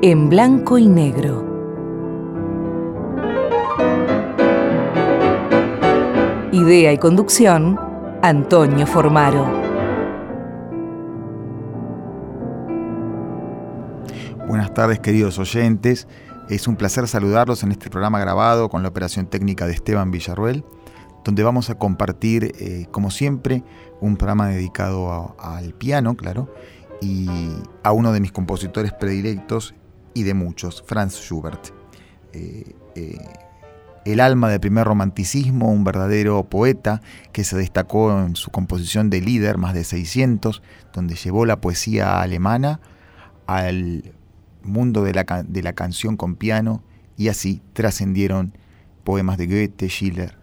en blanco y negro. Idea y conducción, Antonio Formaro. Buenas tardes queridos oyentes, es un placer saludarlos en este programa grabado con la operación técnica de Esteban Villarruel, donde vamos a compartir, eh, como siempre, un programa dedicado al piano, claro, y a uno de mis compositores predilectos, y de muchos, Franz Schubert. Eh, eh, el alma del primer romanticismo, un verdadero poeta que se destacó en su composición de líder, más de 600, donde llevó la poesía alemana al mundo de la, de la canción con piano y así trascendieron poemas de Goethe, Schiller,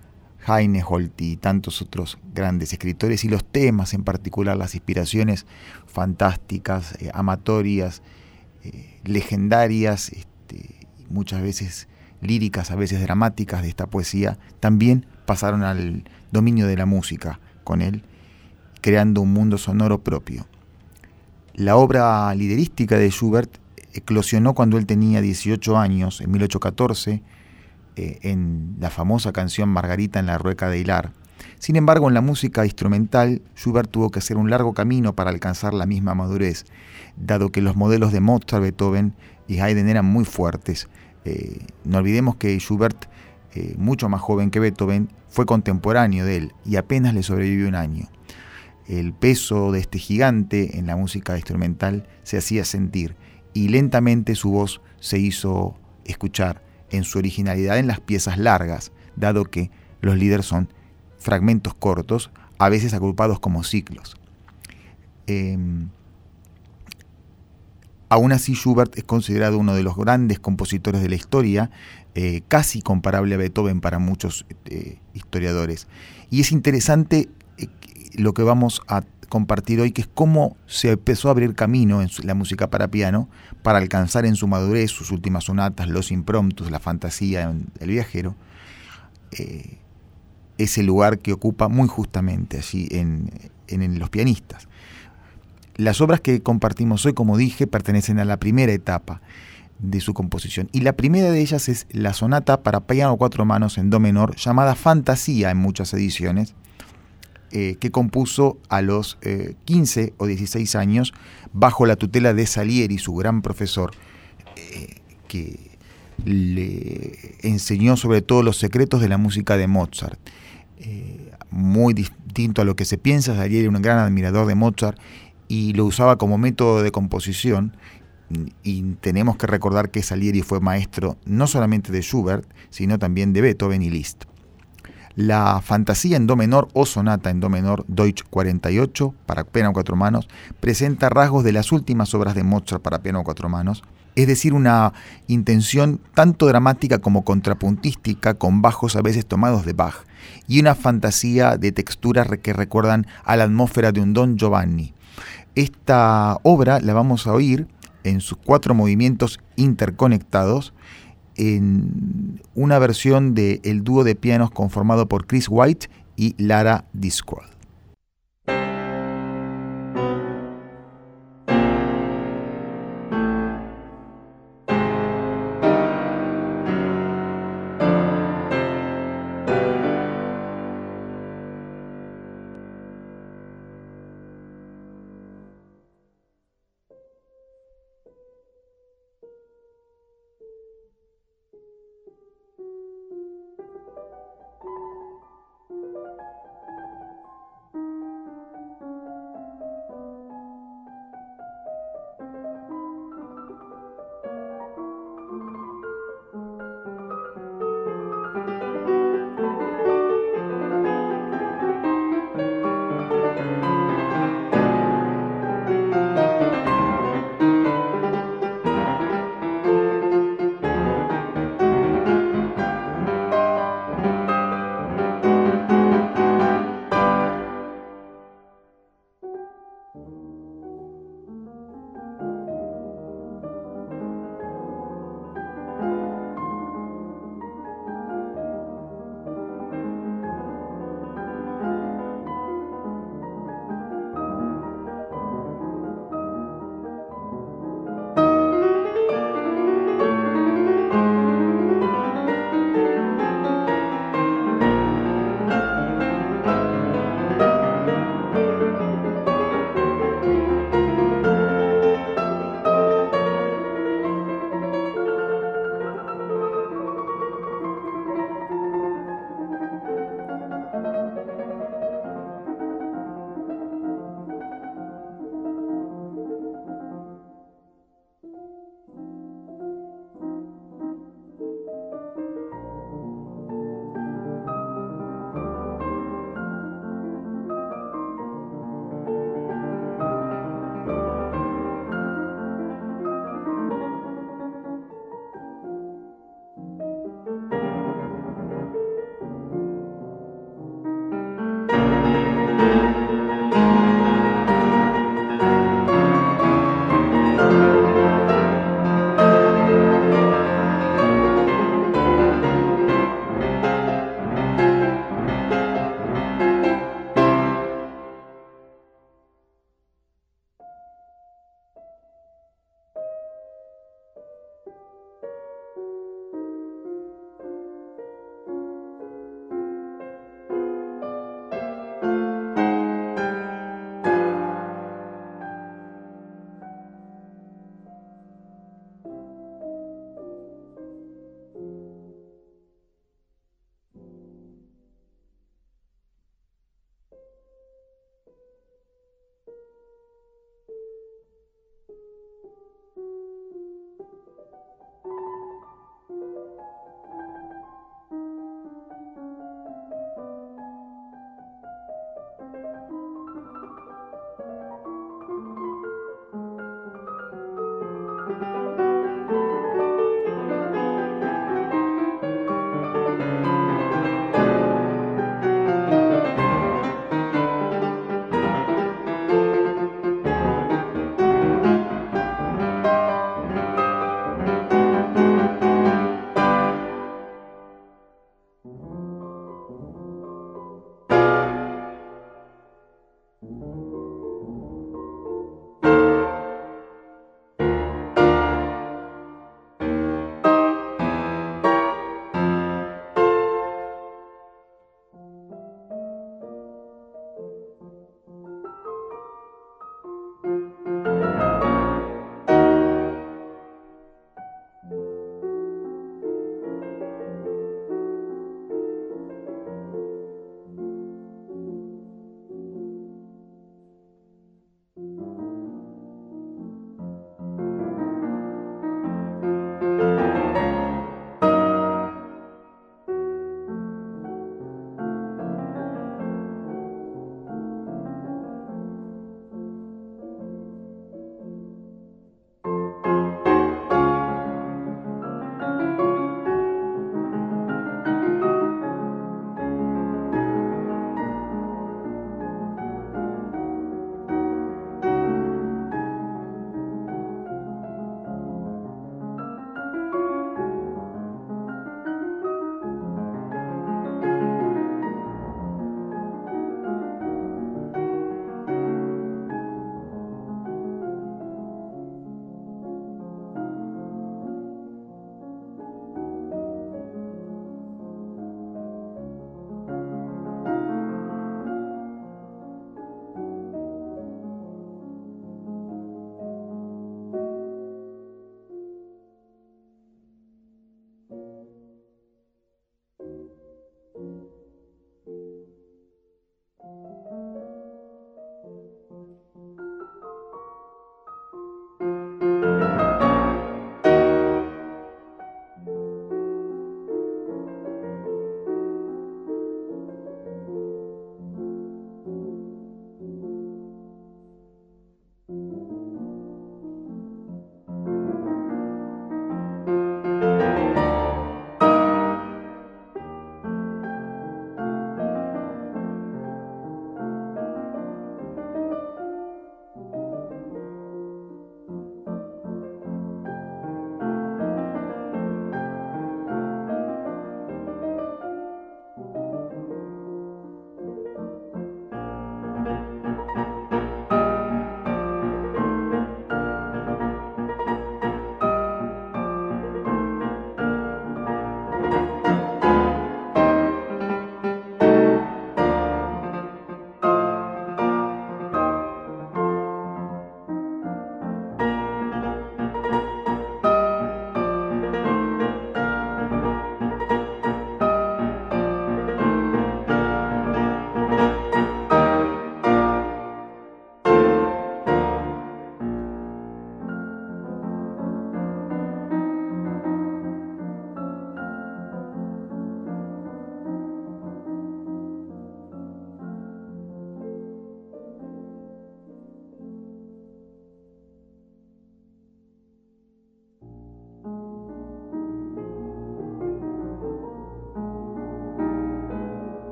Heine, Holti y tantos otros grandes escritores y los temas en particular, las inspiraciones fantásticas, eh, amatorias, eh, legendarias, este, muchas veces líricas, a veces dramáticas de esta poesía, también pasaron al dominio de la música con él, creando un mundo sonoro propio. La obra liderística de Schubert eclosionó cuando él tenía 18 años, en 1814, eh, en la famosa canción Margarita en la Rueca de Hilar. Sin embargo, en la música instrumental, Schubert tuvo que hacer un largo camino para alcanzar la misma madurez dado que los modelos de Mozart, Beethoven y Haydn eran muy fuertes. Eh, no olvidemos que Schubert, eh, mucho más joven que Beethoven, fue contemporáneo de él y apenas le sobrevivió un año. El peso de este gigante en la música instrumental se hacía sentir y lentamente su voz se hizo escuchar en su originalidad en las piezas largas, dado que los líderes son fragmentos cortos, a veces agrupados como ciclos. Em, Aún así, Schubert es considerado uno de los grandes compositores de la historia, eh, casi comparable a Beethoven para muchos eh, historiadores. Y es interesante eh, lo que vamos a compartir hoy, que es cómo se empezó a abrir camino en la música para piano para alcanzar en su madurez sus últimas sonatas, los impromptus, la fantasía del viajero, ese lugar que ocupa muy justamente allí en los pianistas. Las obras que compartimos hoy, como dije, pertenecen a la primera etapa de su composición. Y la primera de ellas es la sonata para piano cuatro manos en do menor, llamada Fantasía en muchas ediciones, eh, que compuso a los 15 eh, o 16 años bajo la tutela de Salieri, su gran profesor, eh, que le enseñó sobre todo los secretos de la música de Mozart. Muy distinto a lo que se piensa, Salieri era un gran admirador de Mozart y lo usaba como método de composición. Y tenemos que recordar que Salieri fue maestro no solamente de Schubert, sino también de Beethoven y Liszt. La fantasía en do menor o sonata en do menor Deutsch 48 para piano a cuatro manos presenta rasgos de las últimas obras de Mozart para piano a cuatro manos, es decir, una intención tanto dramática como contrapuntística con bajos a veces tomados de Bach y una fantasía de texturas que recuerdan a la atmósfera de un Don Giovanni. Esta obra la vamos a oír en sus cuatro movimientos interconectados en una versión del el dúo de pianos conformado por Chris White y Lara Discworld.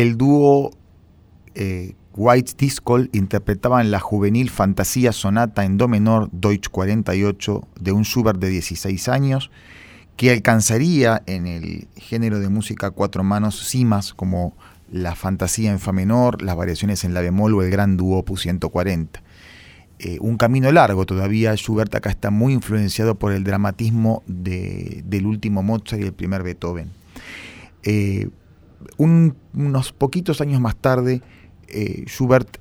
El dúo eh, White Disco interpretaban la juvenil fantasía sonata en do menor Deutsch 48 de un Schubert de 16 años que alcanzaría en el género de música cuatro manos cimas como la fantasía en fa menor, las variaciones en la bemol o el gran dúo opus 140. Eh, un camino largo todavía, Schubert acá está muy influenciado por el dramatismo del último Mozart y el primer Beethoven. Eh, unos poquitos años más tarde, eh, Schubert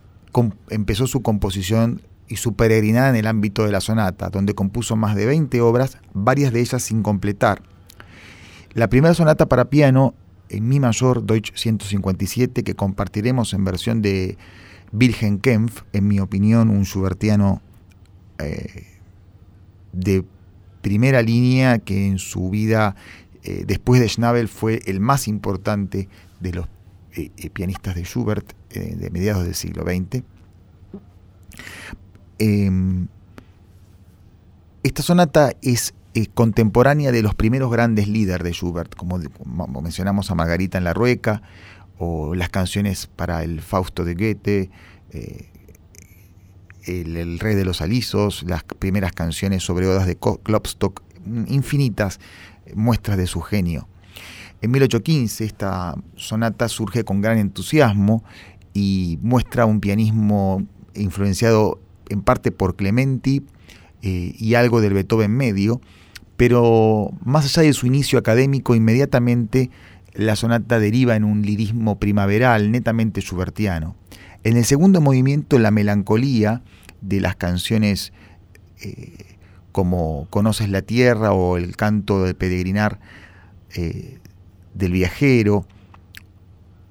empezó su composición y su peregrinada en el ámbito de la sonata, donde compuso más de 20 obras, varias de ellas sin completar. La primera sonata para piano en Mi mayor Deutsch 157 que compartiremos en versión de Wilhelm Kempf, en mi opinión un schubertiano eh, de primera línea que en su vida eh, después de Schnabel fue el más importante de los pianistas de Schubert eh, de mediados del siglo XX. Em, esta sonata es contemporánea de los primeros grandes líderes de Schubert, como, mencionamos a Margarita en la Rueca, o las canciones para el Fausto de Goethe, eh, el, Rey de los Alisos, las primeras canciones sobre odas de Klopstock, infinitas muestras de su genio. En 1815 esta sonata surge con gran entusiasmo y muestra un pianismo influenciado en parte por Clementi eh, y algo del Beethoven medio, pero más allá de su inicio académico, inmediatamente la sonata deriva en un lirismo primaveral netamente schubertiano. En el segundo movimiento, la melancolía de las canciones eh, como Conoces la Tierra o el canto del peregrinar eh, del viajero,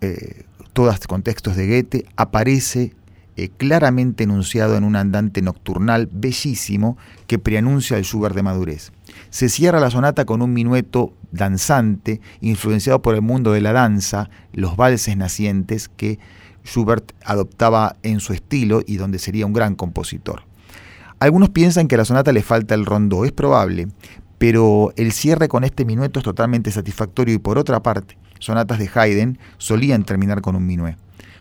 eh, todos contextos de Goethe, aparece eh, claramente enunciado en un andante nocturnal bellísimo que preanuncia el Schubert de madurez. Se cierra la sonata con un minueto danzante, influenciado por el mundo de la danza, los valses nacientes que Schubert adoptaba en su estilo y donde sería un gran compositor. Algunos piensan que a la sonata le falta el rondó, es probable, pero el cierre con este minueto es totalmente satisfactorio y por otra parte, sonatas de Haydn solían terminar con un minué.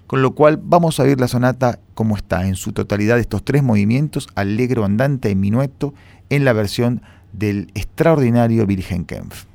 Con lo cual vamos a ver la sonata como está en su totalidad estos tres movimientos, allegro, andante y minueto, en la versión del extraordinario Virgen Kempf.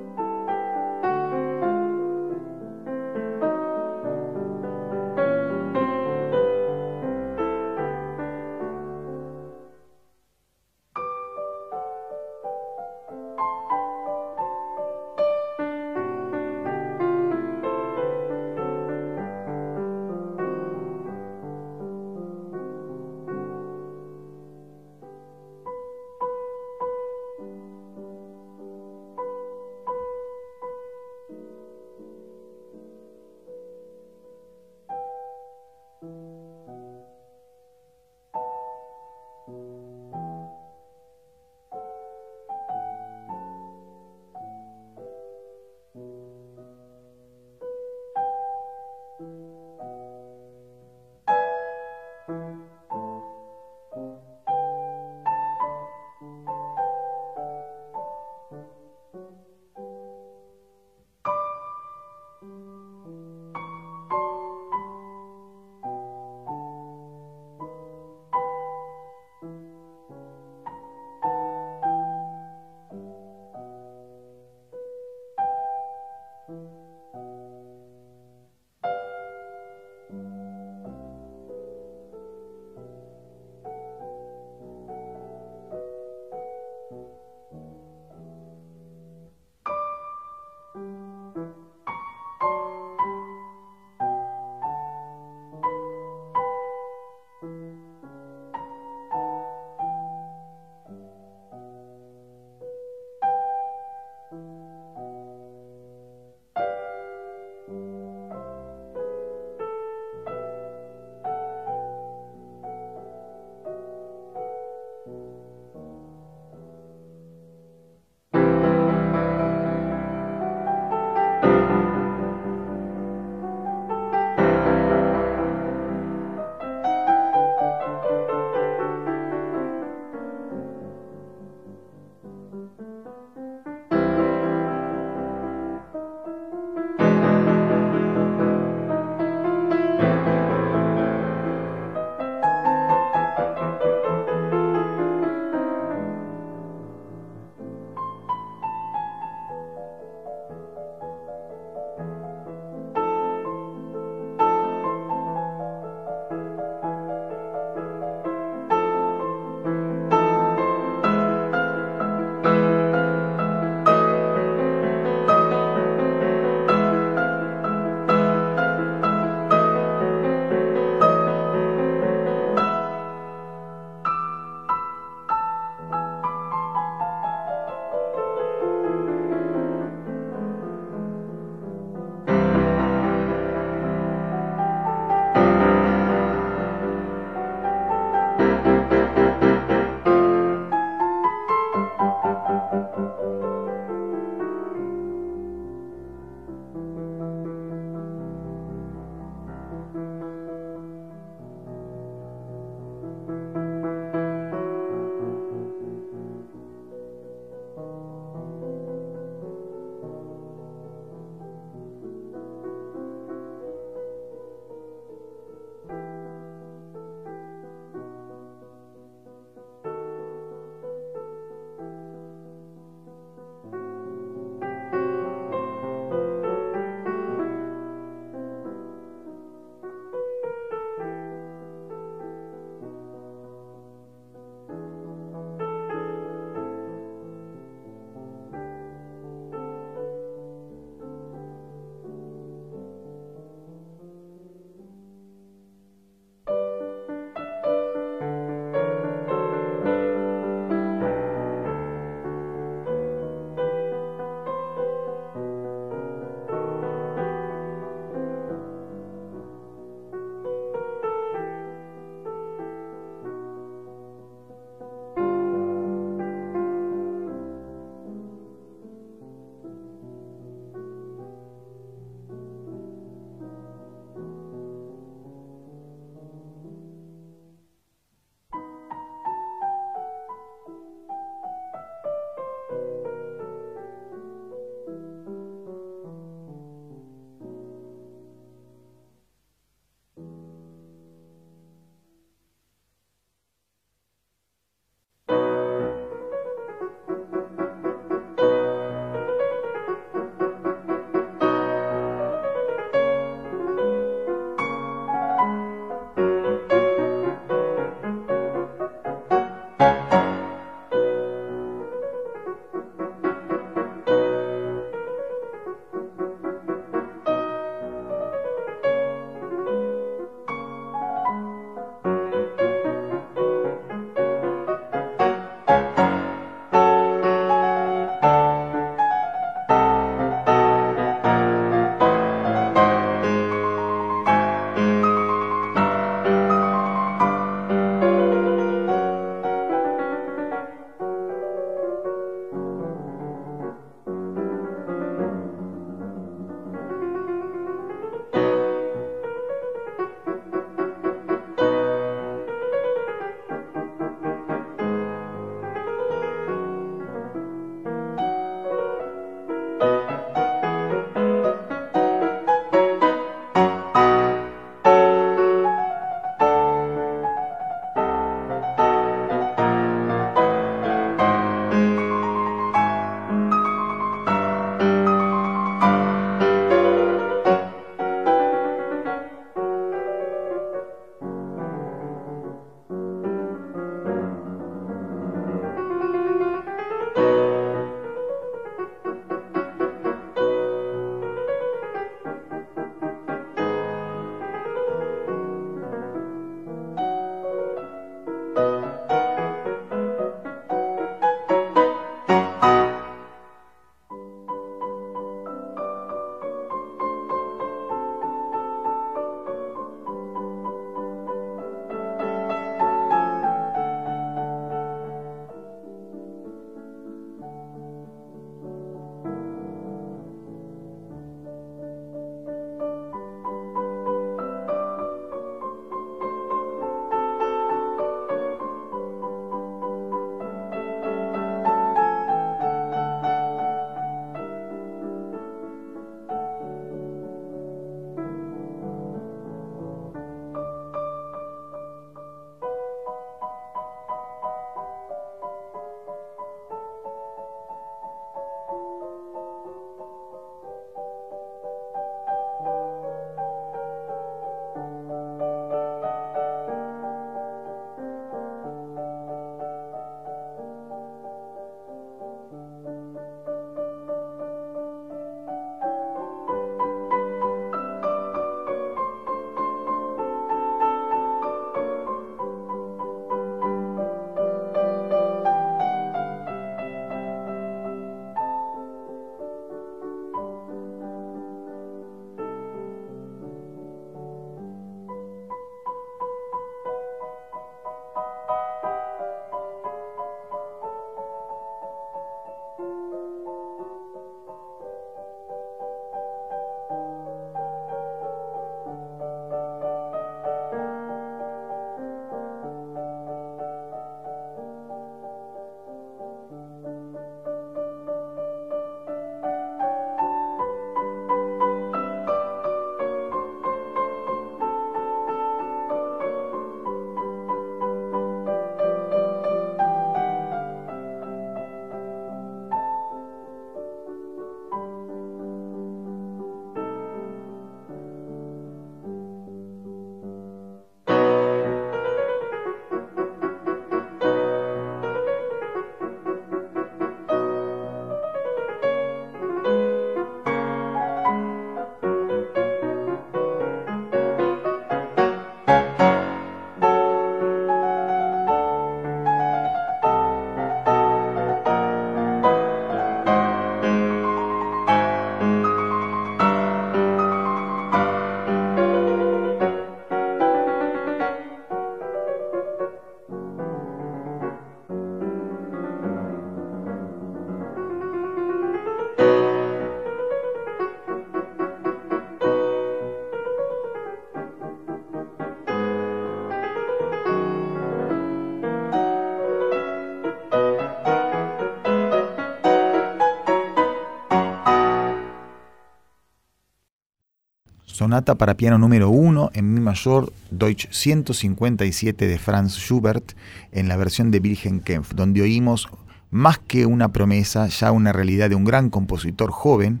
Sonata para piano número 1 en mi mayor Deutsch 157 de Franz Schubert en la versión de Wilhelm Kempf, donde oímos más que una promesa, ya una realidad de un gran compositor joven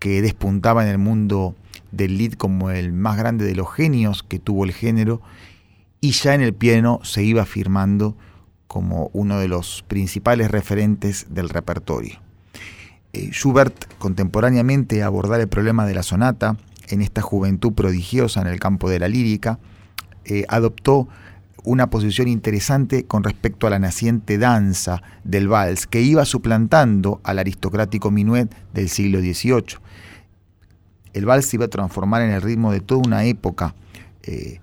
que despuntaba en el mundo del lead como el más grande de los genios que tuvo el género y ya en el piano se iba afirmando como uno de los principales referentes del repertorio. Eh, Schubert contemporáneamente abordar el problema de la sonata en esta juventud prodigiosa en el campo de la lírica, eh, adoptó una posición interesante con respecto a la naciente danza del vals que iba suplantando al aristocrático minuet del siglo XVIII. El vals se iba a transformar en el ritmo de toda una época, eh,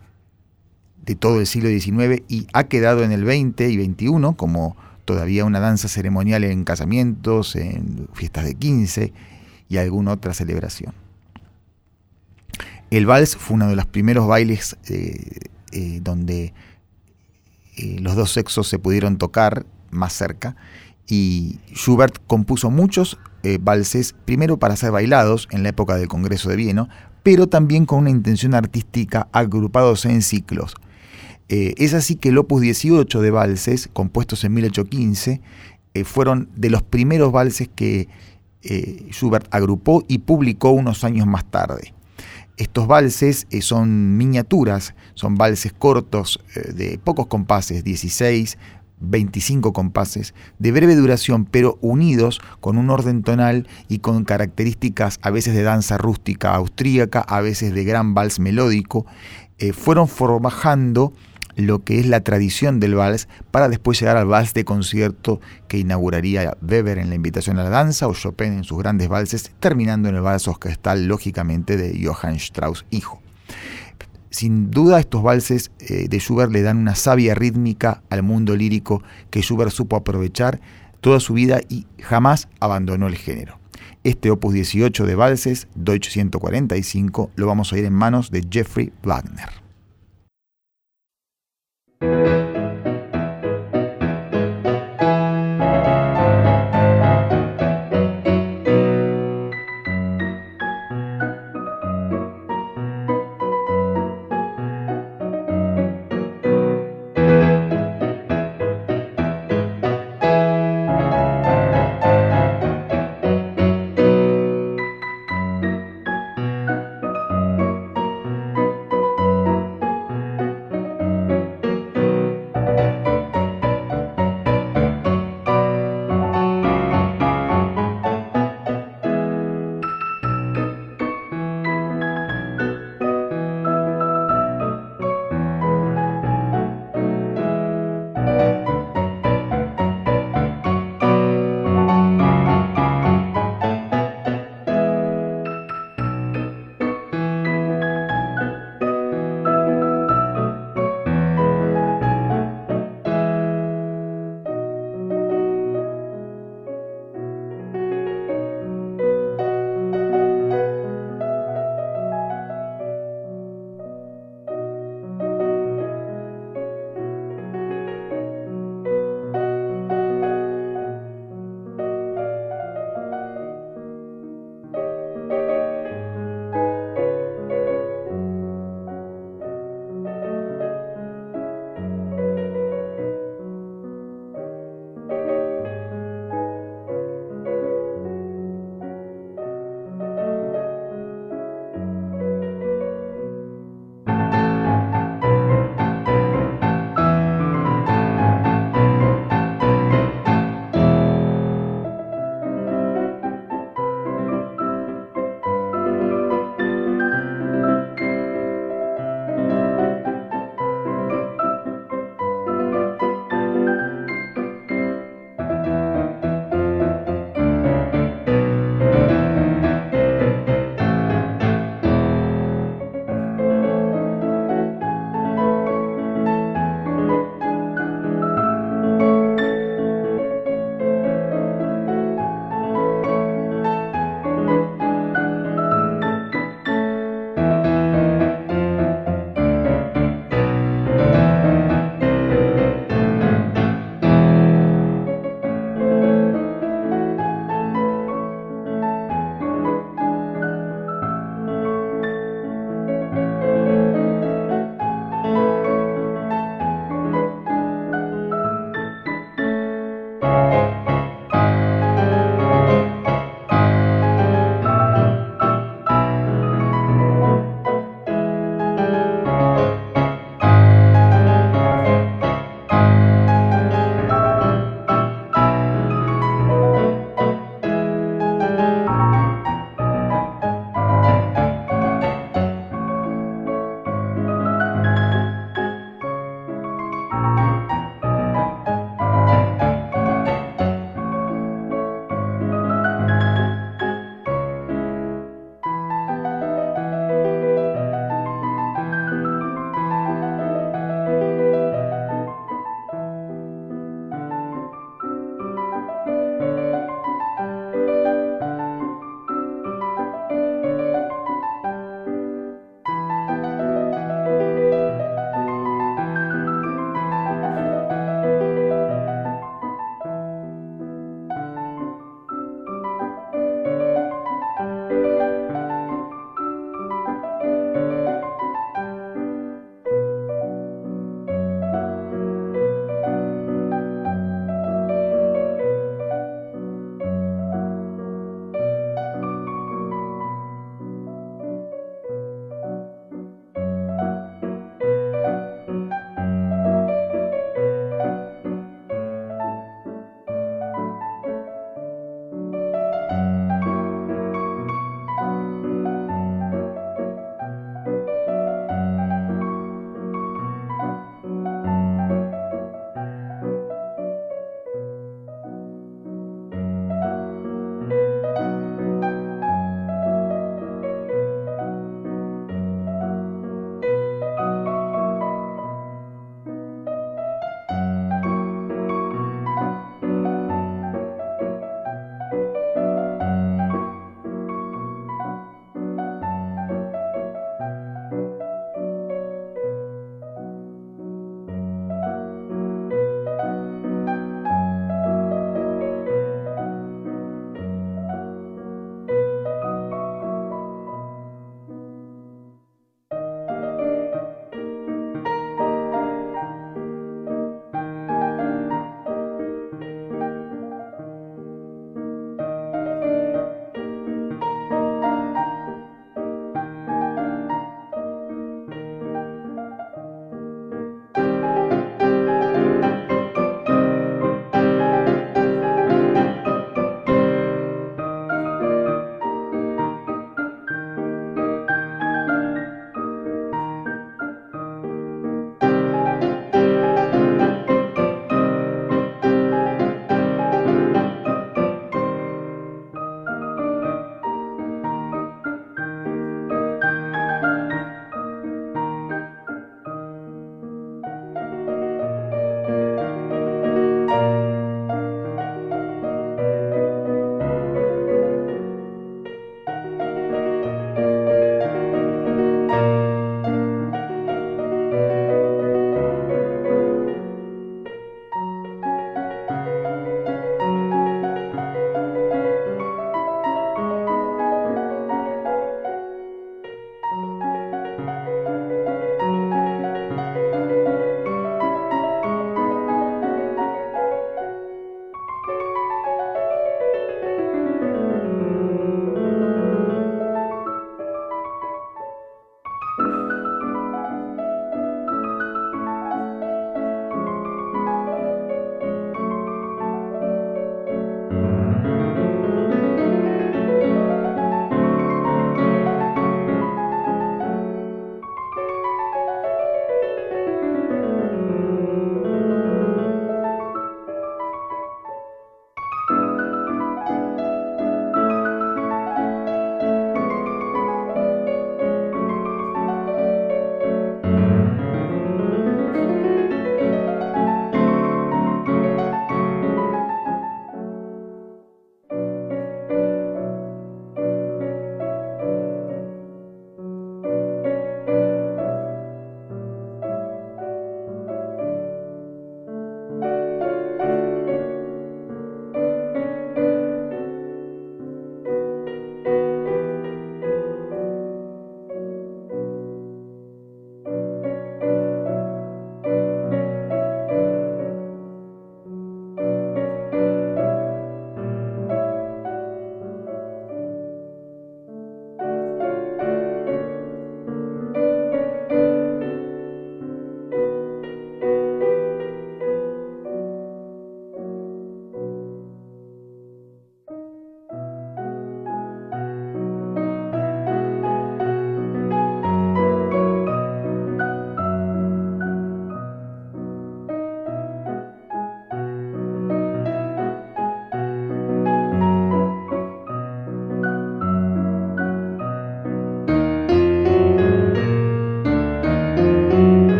de todo el siglo XIX, y ha quedado en el XX y XXI como todavía una danza ceremonial en casamientos, en fiestas de 15 y alguna otra celebración. El vals fue uno de los primeros bailes eh, eh, donde eh, los dos sexos se pudieron tocar más cerca y Schubert compuso muchos valses, primero para ser bailados en la época del Congreso de Viena, pero también con una intención artística agrupados en ciclos. es así que el opus 18 de valses, compuestos en 1815, fueron de los primeros valses que Schubert agrupó y publicó unos años más tarde. Estos valses eh, son miniaturas, son valses cortos eh, de pocos compases, 16, 25 compases, de breve duración, pero unidos con un orden tonal y con características a veces de danza rústica austríaca, a veces de gran vals melódico, eh, fueron formajando lo que es la tradición del vals para después llegar al vals de concierto que inauguraría Weber en la invitación a la danza o Chopin en sus grandes valses, terminando en el vals orquestal lógicamente de Johann Strauss hijo. Sin duda estos valses eh, de Schubert le dan una sabia rítmica al mundo lírico que Schubert supo aprovechar toda su vida y jamás abandonó el género. Este opus 18 de valses, Deutsch 145, lo vamos a oír en manos de Jeffrey Wagner.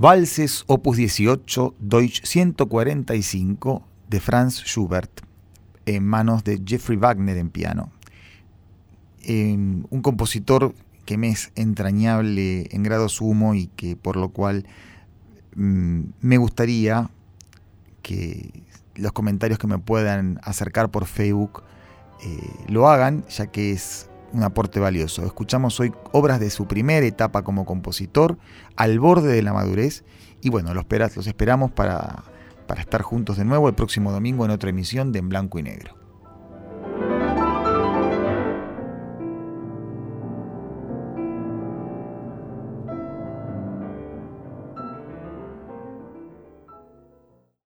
Valses Opus 18, Deutsch 145 de Franz Schubert, en manos de Jeffrey Wagner en piano. un compositor que me es entrañable en grado sumo y que por lo cual mm, me gustaría que los comentarios que me puedan acercar por Facebook eh, lo hagan, ya que es un aporte valioso. Escuchamos hoy obras de su primera etapa como compositor, al borde de la madurez, y bueno, los, esperamos para, para estar juntos de nuevo el próximo domingo en otra emisión de En Blanco y Negro.